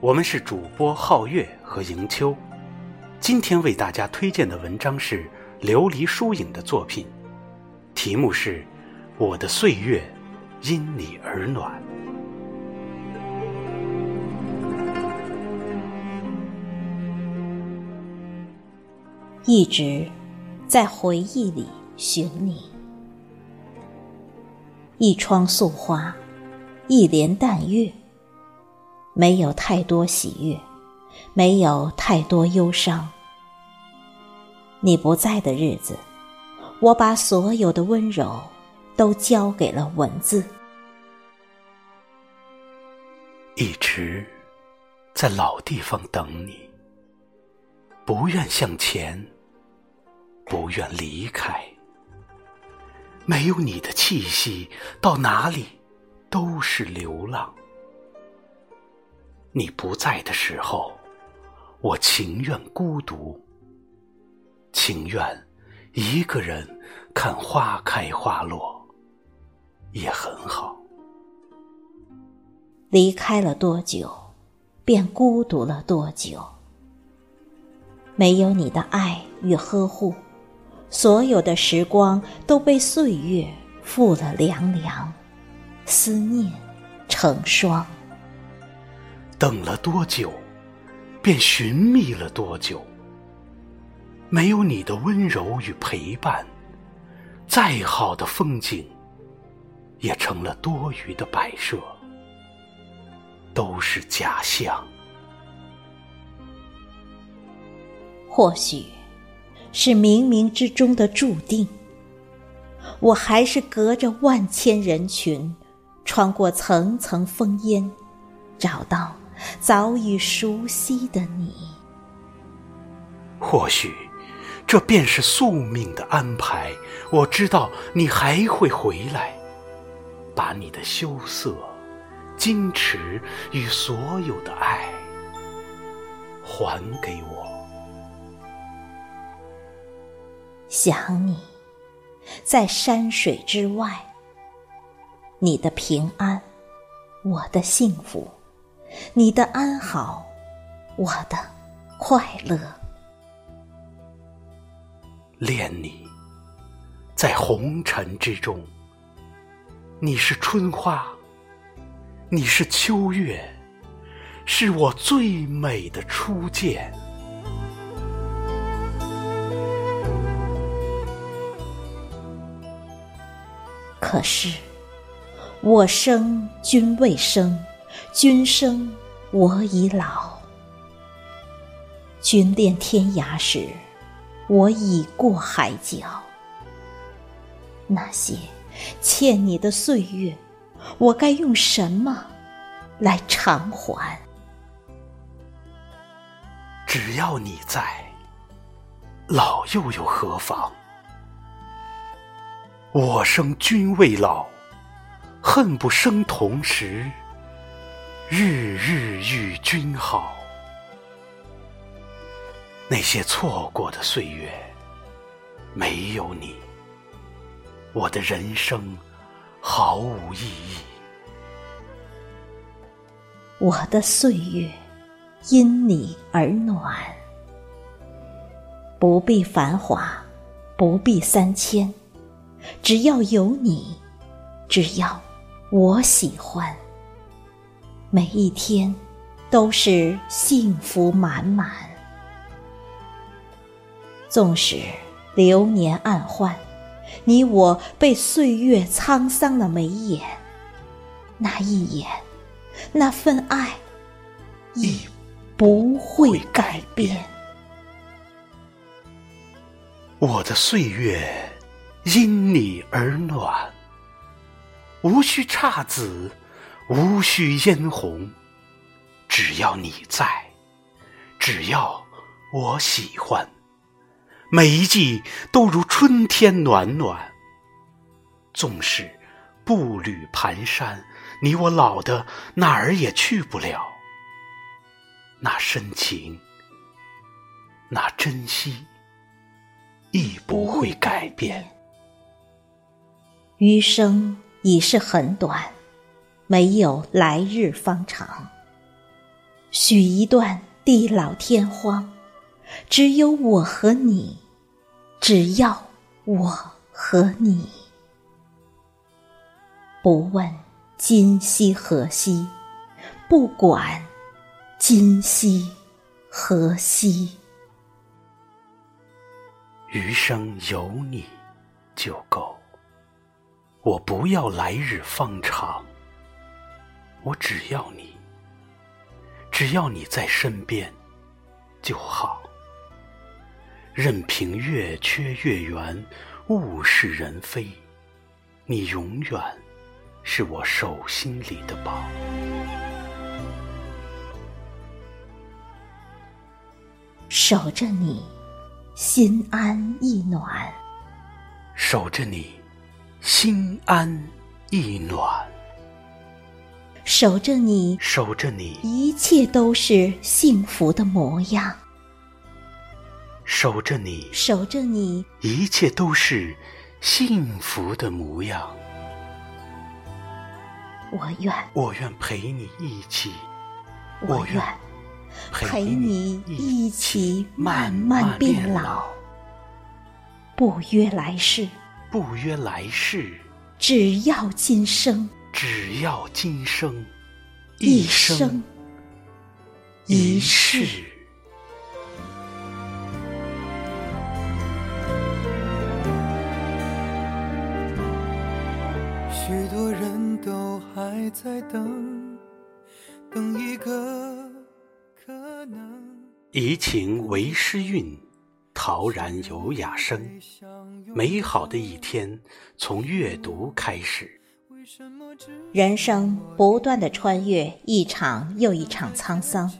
我们是主播皓月和迎秋，今天为大家推荐的文章是琉璃疏影的作品，题目是《我的岁月因你而暖》。一直在回忆里寻你，一窗素花，一帘淡月。没有太多喜悦，没有太多忧伤。你不在的日子，我把所有的温柔都交给了文字。一直在老地方等你，不愿向前，不愿离开。没有你的气息，到哪里都是流浪。你不在的时候，我情愿孤独，情愿一个人看花开花落，也很好。离开了多久，便孤独了多久。没有你的爱与呵护，所有的时光都被岁月负了凉凉，思念成霜。等了多久，便寻觅了多久。没有你的温柔与陪伴，再好的风景，也成了多余的摆设，都是假象。或许，是冥冥之中的注定。我还是隔着万千人群，穿过层层烽烟，找到。早已熟悉的你，或许这便是宿命的安排。我知道你还会回来，把你的羞涩、矜持与所有的爱还给我。想你，在山水之外，你的平安，我的幸福。你的安好，我的快乐。恋你，在红尘之中，你是春花，你是秋月，是我最美的初见。可是，我生君未生。君生我已老，君恋天涯时，我已过海角。那些欠你的岁月，我该用什么来偿还？只要你在，老又有何妨？我生君未老，恨不生同时。日日与君好，那些错过的岁月，没有你，我的人生毫无意义。我的岁月因你而暖，不必繁华，不必三千，只要有你，只要我喜欢。每一天都是幸福满满，纵使流年暗换，你我被岁月沧桑了眉眼，那一眼，那份爱，亦不会改变。我的岁月因你而暖，无需姹紫。无需嫣红，只要你在，只要我喜欢，每一季都如春天暖暖。纵使步履蹒跚，你我老的哪儿也去不了。那深情，那珍惜，亦不会改变。余生已是很短，没有来日方长。许一段地老天荒，只有我和你，只要我和你。不问今夕何夕，不管今夕何夕，余生有你就够。我不要来日方长，我只要你。只要你在身边就好，任凭月缺月圆，物是人非，你永远是我手心里的宝。守着你，心安意暖；守着你，心安意暖。守着你，守着你，一切都是幸福的模样。守着你，守着你，一切都是幸福的模样。我愿，我愿陪你一起，我愿陪你一起慢慢变老。不约来世，不约来世，只要今生。只要今生，一生一世。许多人都还在等，等一个可能。怡情为诗韵，陶然有雅声。美好的一天，从阅读开始。人生不断的穿越一场又一场沧桑，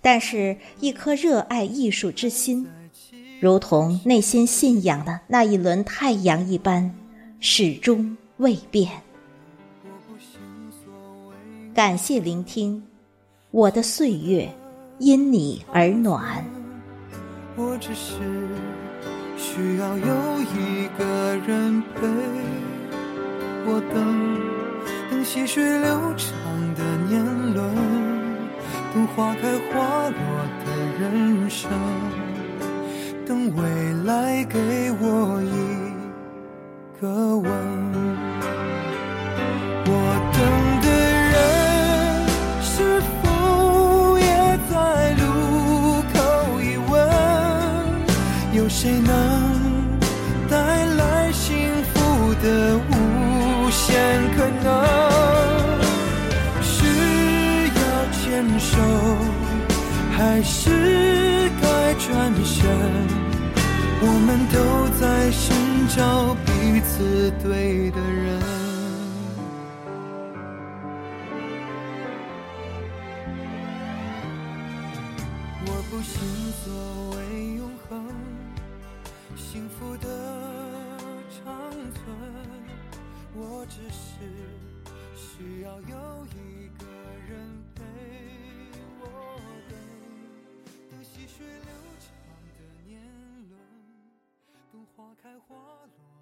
但是，一颗热爱艺术之心，如同内心信仰的那一轮太阳一般，始终未变。感谢聆听，我的岁月因你而暖。我只是需要有一个人陪。我等，等细水流长的年轮，等花开花落的人生，等未来给我一个吻。我等的人是否也在路口一问？有谁能带来幸福的？手，还是该转身？我们都在寻找彼此对的人。我不信所谓永恒，幸福的长存。我只是需要有一个人水流长的年轮，等花开花落。